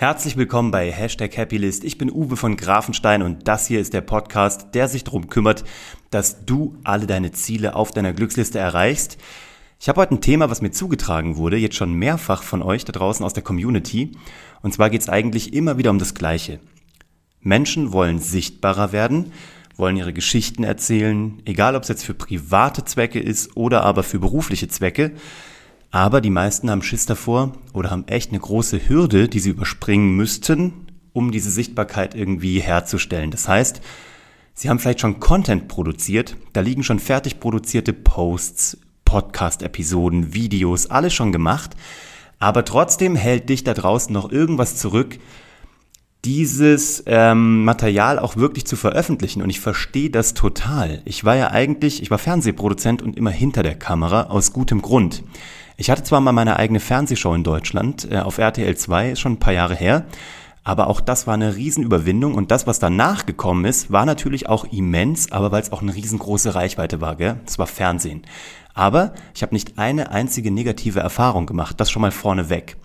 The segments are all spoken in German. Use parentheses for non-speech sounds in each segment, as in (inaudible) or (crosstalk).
Herzlich willkommen bei Hashtag Happylist. Ich bin Uwe von Grafenstein und das hier ist der Podcast, der sich darum kümmert, dass du alle deine Ziele auf deiner Glücksliste erreichst. Ich habe heute ein Thema, was mir zugetragen wurde, jetzt schon mehrfach von euch da draußen aus der Community. Und zwar geht es eigentlich immer wieder um das Gleiche. Menschen wollen sichtbarer werden, wollen ihre Geschichten erzählen, egal ob es jetzt für private Zwecke ist oder aber für berufliche Zwecke. Aber die meisten haben Schiss davor oder haben echt eine große Hürde, die sie überspringen müssten, um diese Sichtbarkeit irgendwie herzustellen. Das heißt, sie haben vielleicht schon Content produziert, da liegen schon fertig produzierte Posts, Podcast-Episoden, Videos, alles schon gemacht, aber trotzdem hält dich da draußen noch irgendwas zurück, dieses ähm, Material auch wirklich zu veröffentlichen. Und ich verstehe das total. Ich war ja eigentlich, ich war Fernsehproduzent und immer hinter der Kamera aus gutem Grund. Ich hatte zwar mal meine eigene Fernsehshow in Deutschland, äh, auf RTL 2, ist schon ein paar Jahre her, aber auch das war eine Riesenüberwindung und das, was danach gekommen ist, war natürlich auch immens, aber weil es auch eine riesengroße Reichweite war, gell? Das war Fernsehen. Aber ich habe nicht eine einzige negative Erfahrung gemacht, das schon mal vorneweg.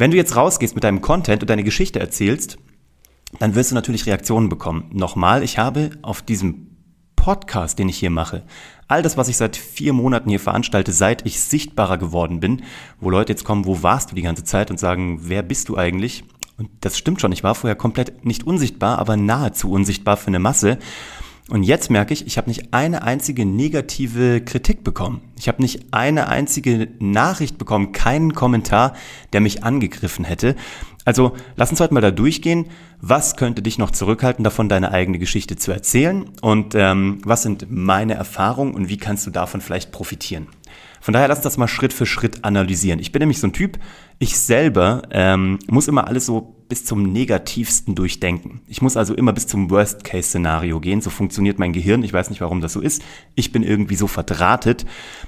Wenn du jetzt rausgehst mit deinem Content und deine Geschichte erzählst, dann wirst du natürlich Reaktionen bekommen. Nochmal, ich habe auf diesem Podcast, den ich hier mache, all das, was ich seit vier Monaten hier veranstalte, seit ich sichtbarer geworden bin, wo Leute jetzt kommen, wo warst du die ganze Zeit und sagen, wer bist du eigentlich? Und das stimmt schon, ich war vorher komplett nicht unsichtbar, aber nahezu unsichtbar für eine Masse. Und jetzt merke ich, ich habe nicht eine einzige negative Kritik bekommen. Ich habe nicht eine einzige Nachricht bekommen, keinen Kommentar, der mich angegriffen hätte. Also lass uns heute mal da durchgehen. Was könnte dich noch zurückhalten, davon deine eigene Geschichte zu erzählen? Und ähm, was sind meine Erfahrungen und wie kannst du davon vielleicht profitieren? Von daher lass uns das mal Schritt für Schritt analysieren. Ich bin nämlich so ein Typ, ich selber ähm, muss immer alles so bis zum Negativsten durchdenken. Ich muss also immer bis zum Worst-Case-Szenario gehen. So funktioniert mein Gehirn. Ich weiß nicht, warum das so ist. Ich bin irgendwie so verdrahtet.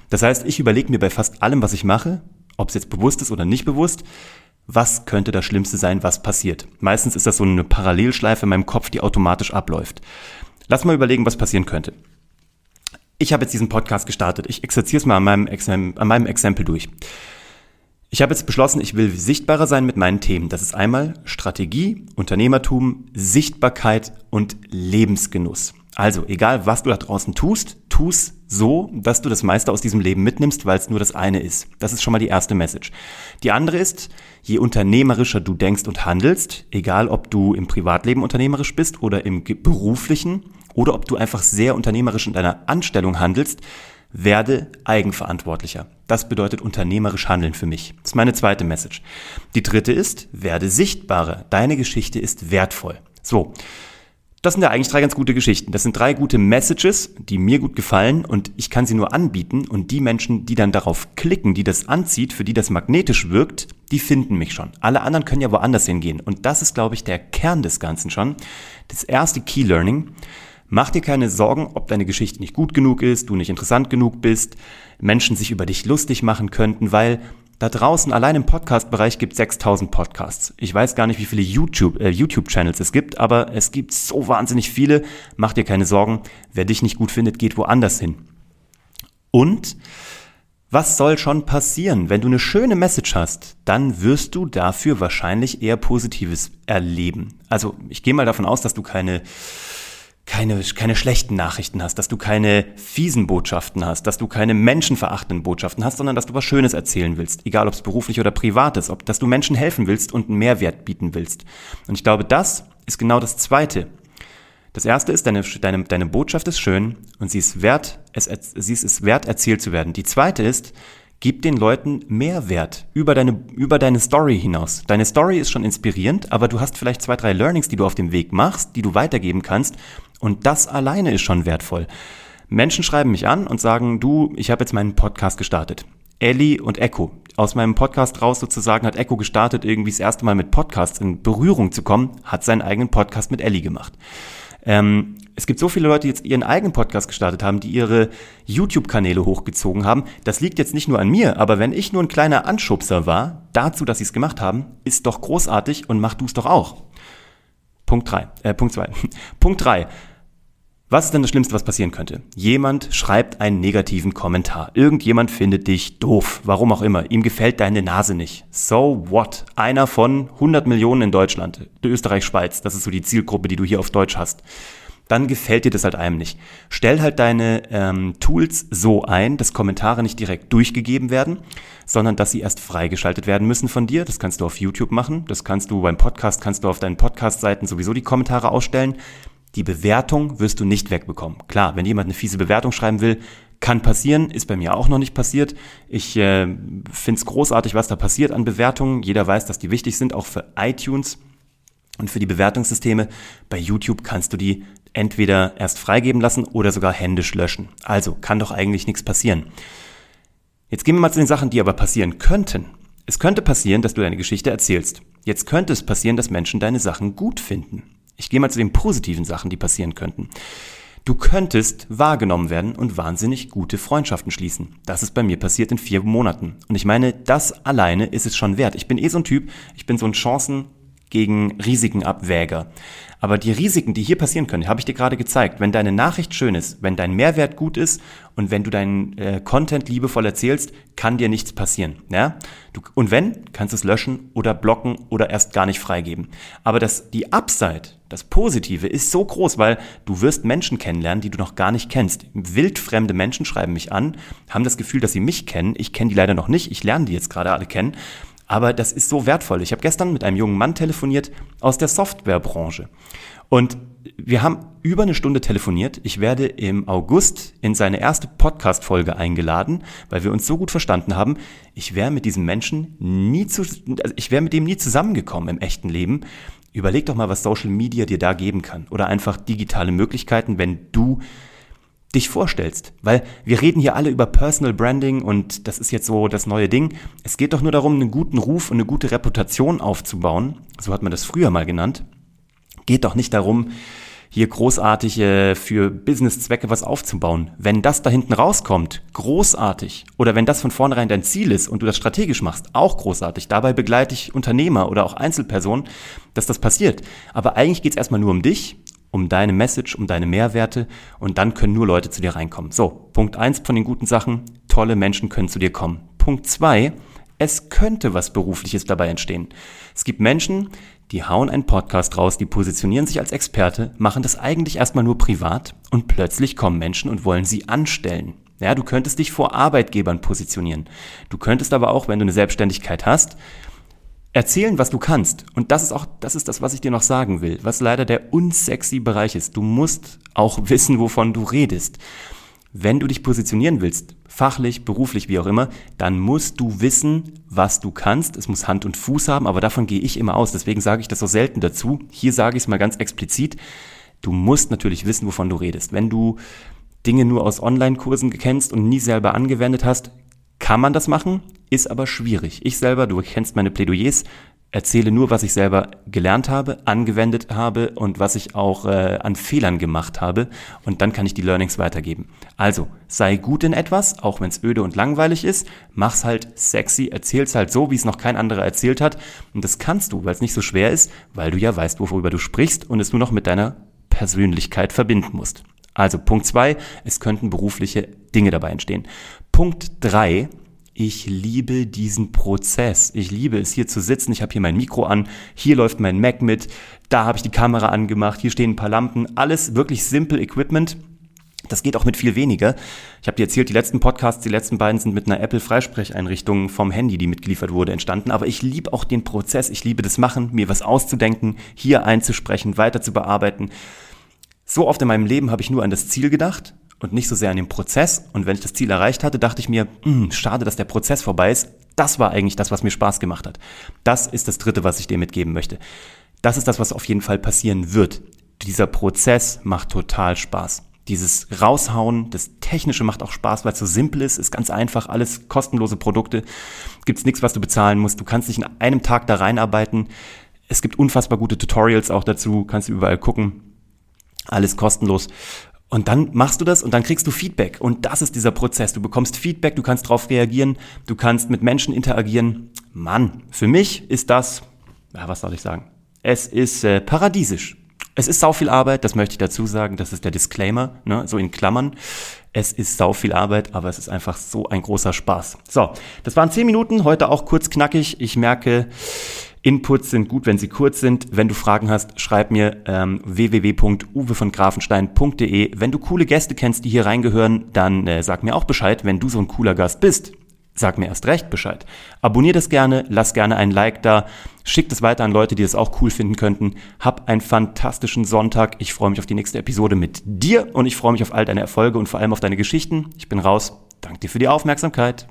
Das heißt, ich überlege mir bei fast allem, was ich mache, ob es jetzt bewusst ist oder nicht bewusst, was könnte das Schlimmste sein, was passiert. Meistens ist das so eine Parallelschleife in meinem Kopf, die automatisch abläuft. Lass mal überlegen, was passieren könnte. Ich habe jetzt diesen Podcast gestartet. Ich exerziere es mal an meinem, an meinem Exempel durch. Ich habe jetzt beschlossen, ich will sichtbarer sein mit meinen Themen. Das ist einmal Strategie, Unternehmertum, Sichtbarkeit und Lebensgenuss. Also, egal was du da draußen tust, tu's so, dass du das meiste aus diesem Leben mitnimmst, weil es nur das eine ist. Das ist schon mal die erste Message. Die andere ist, je unternehmerischer du denkst und handelst, egal ob du im Privatleben unternehmerisch bist oder im beruflichen oder ob du einfach sehr unternehmerisch in deiner Anstellung handelst, werde eigenverantwortlicher. Das bedeutet unternehmerisch handeln für mich. Das ist meine zweite Message. Die dritte ist, werde sichtbarer. Deine Geschichte ist wertvoll. So. Das sind ja eigentlich drei ganz gute Geschichten. Das sind drei gute Messages, die mir gut gefallen und ich kann sie nur anbieten und die Menschen, die dann darauf klicken, die das anzieht, für die das magnetisch wirkt, die finden mich schon. Alle anderen können ja woanders hingehen und das ist, glaube ich, der Kern des Ganzen schon. Das erste Key Learning. Mach dir keine Sorgen, ob deine Geschichte nicht gut genug ist, du nicht interessant genug bist, Menschen sich über dich lustig machen könnten, weil da draußen, allein im Podcast-Bereich gibt es 6000 Podcasts. Ich weiß gar nicht, wie viele YouTube, äh, YouTube-Channels es gibt, aber es gibt so wahnsinnig viele. Mach dir keine Sorgen. Wer dich nicht gut findet, geht woanders hin. Und was soll schon passieren? Wenn du eine schöne Message hast, dann wirst du dafür wahrscheinlich eher Positives erleben. Also ich gehe mal davon aus, dass du keine keine, keine schlechten Nachrichten hast, dass du keine fiesen Botschaften hast, dass du keine menschenverachtenden Botschaften hast, sondern dass du was Schönes erzählen willst, egal ob es beruflich oder privat ist, ob, dass du Menschen helfen willst und einen Mehrwert bieten willst. Und ich glaube, das ist genau das Zweite. Das erste ist, deine, deine, deine Botschaft ist schön und sie ist wert, es, sie ist es wert, erzählt zu werden. Die zweite ist, Gib den Leuten Mehrwert über deine, über deine Story hinaus. Deine Story ist schon inspirierend, aber du hast vielleicht zwei, drei Learnings, die du auf dem Weg machst, die du weitergeben kannst. Und das alleine ist schon wertvoll. Menschen schreiben mich an und sagen, du, ich habe jetzt meinen Podcast gestartet. Ellie und Echo. Aus meinem Podcast raus sozusagen hat Echo gestartet, irgendwie das erste Mal mit Podcasts in Berührung zu kommen, hat seinen eigenen Podcast mit Ellie gemacht. Ähm, es gibt so viele Leute, die jetzt ihren eigenen Podcast gestartet haben, die ihre YouTube-Kanäle hochgezogen haben. Das liegt jetzt nicht nur an mir, aber wenn ich nur ein kleiner Anschubser war, dazu, dass sie es gemacht haben, ist doch großartig und mach du es doch auch. Punkt drei, äh, Punkt zwei. (laughs) Punkt drei. Was ist denn das Schlimmste, was passieren könnte? Jemand schreibt einen negativen Kommentar. Irgendjemand findet dich doof. Warum auch immer. Ihm gefällt deine Nase nicht. So what? Einer von 100 Millionen in Deutschland. Österreich, Schweiz. Das ist so die Zielgruppe, die du hier auf Deutsch hast. Dann gefällt dir das halt einem nicht. Stell halt deine ähm, Tools so ein, dass Kommentare nicht direkt durchgegeben werden, sondern dass sie erst freigeschaltet werden müssen von dir. Das kannst du auf YouTube machen. Das kannst du beim Podcast, kannst du auf deinen Podcast-Seiten sowieso die Kommentare ausstellen. Die Bewertung wirst du nicht wegbekommen. Klar, wenn jemand eine fiese Bewertung schreiben will, kann passieren, ist bei mir auch noch nicht passiert. Ich äh, finde es großartig, was da passiert an Bewertungen. Jeder weiß, dass die wichtig sind, auch für iTunes und für die Bewertungssysteme. Bei YouTube kannst du die entweder erst freigeben lassen oder sogar händisch löschen. Also kann doch eigentlich nichts passieren. Jetzt gehen wir mal zu den Sachen, die aber passieren könnten. Es könnte passieren, dass du deine Geschichte erzählst. Jetzt könnte es passieren, dass Menschen deine Sachen gut finden. Ich gehe mal zu den positiven Sachen, die passieren könnten. Du könntest wahrgenommen werden und wahnsinnig gute Freundschaften schließen. Das ist bei mir passiert in vier Monaten. Und ich meine, das alleine ist es schon wert. Ich bin eh so ein Typ, ich bin so ein Chancen gegen Risikenabwäger. Aber die Risiken, die hier passieren können, habe ich dir gerade gezeigt. Wenn deine Nachricht schön ist, wenn dein Mehrwert gut ist und wenn du deinen äh, Content liebevoll erzählst, kann dir nichts passieren. Ja? Du, und wenn, kannst du es löschen oder blocken oder erst gar nicht freigeben. Aber das, die Upside, das Positive ist so groß, weil du wirst Menschen kennenlernen, die du noch gar nicht kennst. Wildfremde Menschen schreiben mich an, haben das Gefühl, dass sie mich kennen. Ich kenne die leider noch nicht. Ich lerne die jetzt gerade alle kennen. Aber das ist so wertvoll. Ich habe gestern mit einem jungen Mann telefoniert aus der Softwarebranche. Und wir haben über eine Stunde telefoniert. Ich werde im August in seine erste Podcast-Folge eingeladen, weil wir uns so gut verstanden haben. Ich wäre mit diesem Menschen nie zu, also ich wäre mit dem nie zusammengekommen im echten Leben. Überleg doch mal, was Social Media dir da geben kann. Oder einfach digitale Möglichkeiten, wenn du dich vorstellst. Weil wir reden hier alle über Personal Branding und das ist jetzt so das neue Ding. Es geht doch nur darum, einen guten Ruf und eine gute Reputation aufzubauen. So hat man das früher mal genannt. Geht doch nicht darum, hier großartig äh, für Businesszwecke was aufzubauen. Wenn das da hinten rauskommt, großartig. Oder wenn das von vornherein dein Ziel ist und du das strategisch machst, auch großartig. Dabei begleite ich Unternehmer oder auch Einzelpersonen, dass das passiert. Aber eigentlich geht es erstmal nur um dich um deine Message, um deine Mehrwerte und dann können nur Leute zu dir reinkommen. So, Punkt eins von den guten Sachen, tolle Menschen können zu dir kommen. Punkt zwei, es könnte was Berufliches dabei entstehen. Es gibt Menschen, die hauen einen Podcast raus, die positionieren sich als Experte, machen das eigentlich erstmal nur privat und plötzlich kommen Menschen und wollen sie anstellen. Ja, du könntest dich vor Arbeitgebern positionieren. Du könntest aber auch, wenn du eine Selbstständigkeit hast, erzählen, was du kannst. Und das ist auch, das ist das, was ich dir noch sagen will, was leider der unsexy Bereich ist. Du musst auch (laughs) wissen, wovon du redest. Wenn du dich positionieren willst, fachlich, beruflich, wie auch immer, dann musst du wissen, was du kannst. Es muss Hand und Fuß haben, aber davon gehe ich immer aus. Deswegen sage ich das so selten dazu. Hier sage ich es mal ganz explizit. Du musst natürlich wissen, wovon du redest. Wenn du Dinge nur aus Online-Kursen kennst und nie selber angewendet hast, kann man das machen, ist aber schwierig. Ich selber, du kennst meine Plädoyers, erzähle nur, was ich selber gelernt habe, angewendet habe und was ich auch äh, an Fehlern gemacht habe. Und dann kann ich die Learnings weitergeben. Also, sei gut in etwas, auch wenn es öde und langweilig ist. Mach's halt sexy, erzähl's halt so, wie es noch kein anderer erzählt hat. Und das kannst du, weil es nicht so schwer ist, weil du ja weißt, worüber du sprichst und es nur noch mit deiner Persönlichkeit verbinden musst. Also Punkt zwei, es könnten berufliche Dinge dabei entstehen. Punkt drei, ich liebe diesen Prozess. Ich liebe es, hier zu sitzen. Ich habe hier mein Mikro an, hier läuft mein Mac mit, da habe ich die Kamera angemacht, hier stehen ein paar Lampen, alles wirklich simple Equipment. Das geht auch mit viel weniger. Ich habe dir erzählt, die letzten Podcasts, die letzten beiden sind mit einer Apple-Freisprecheinrichtung vom Handy, die mitgeliefert wurde, entstanden. Aber ich liebe auch den Prozess. Ich liebe das Machen, mir was auszudenken, hier einzusprechen, weiter zu bearbeiten. So oft in meinem Leben habe ich nur an das Ziel gedacht und nicht so sehr an den Prozess. Und wenn ich das Ziel erreicht hatte, dachte ich mir, hm, schade, dass der Prozess vorbei ist. Das war eigentlich das, was mir Spaß gemacht hat. Das ist das Dritte, was ich dir mitgeben möchte. Das ist das, was auf jeden Fall passieren wird. Dieser Prozess macht total Spaß. Dieses Raushauen, das Technische macht auch Spaß, weil es so simpel ist, ist ganz einfach, alles kostenlose Produkte. Gibt's nichts, was du bezahlen musst. Du kannst dich in einem Tag da reinarbeiten. Es gibt unfassbar gute Tutorials auch dazu, kannst du überall gucken. Alles kostenlos. Und dann machst du das und dann kriegst du Feedback. Und das ist dieser Prozess. Du bekommst Feedback, du kannst darauf reagieren, du kannst mit Menschen interagieren. Mann, für mich ist das, ja, was soll ich sagen? Es ist äh, paradiesisch. Es ist sau viel Arbeit, das möchte ich dazu sagen, das ist der Disclaimer, ne, so in Klammern. Es ist sau viel Arbeit, aber es ist einfach so ein großer Spaß. So, das waren zehn Minuten, heute auch kurz knackig. Ich merke, Inputs sind gut, wenn sie kurz sind. Wenn du Fragen hast, schreib mir ähm, www.uwevongrafenstein.de. Wenn du coole Gäste kennst, die hier reingehören, dann äh, sag mir auch Bescheid, wenn du so ein cooler Gast bist sag mir erst recht Bescheid. Abonnier das gerne, lass gerne ein Like da, schick das weiter an Leute, die es auch cool finden könnten. Hab einen fantastischen Sonntag. Ich freue mich auf die nächste Episode mit dir und ich freue mich auf all deine Erfolge und vor allem auf deine Geschichten. Ich bin raus. Danke dir für die Aufmerksamkeit.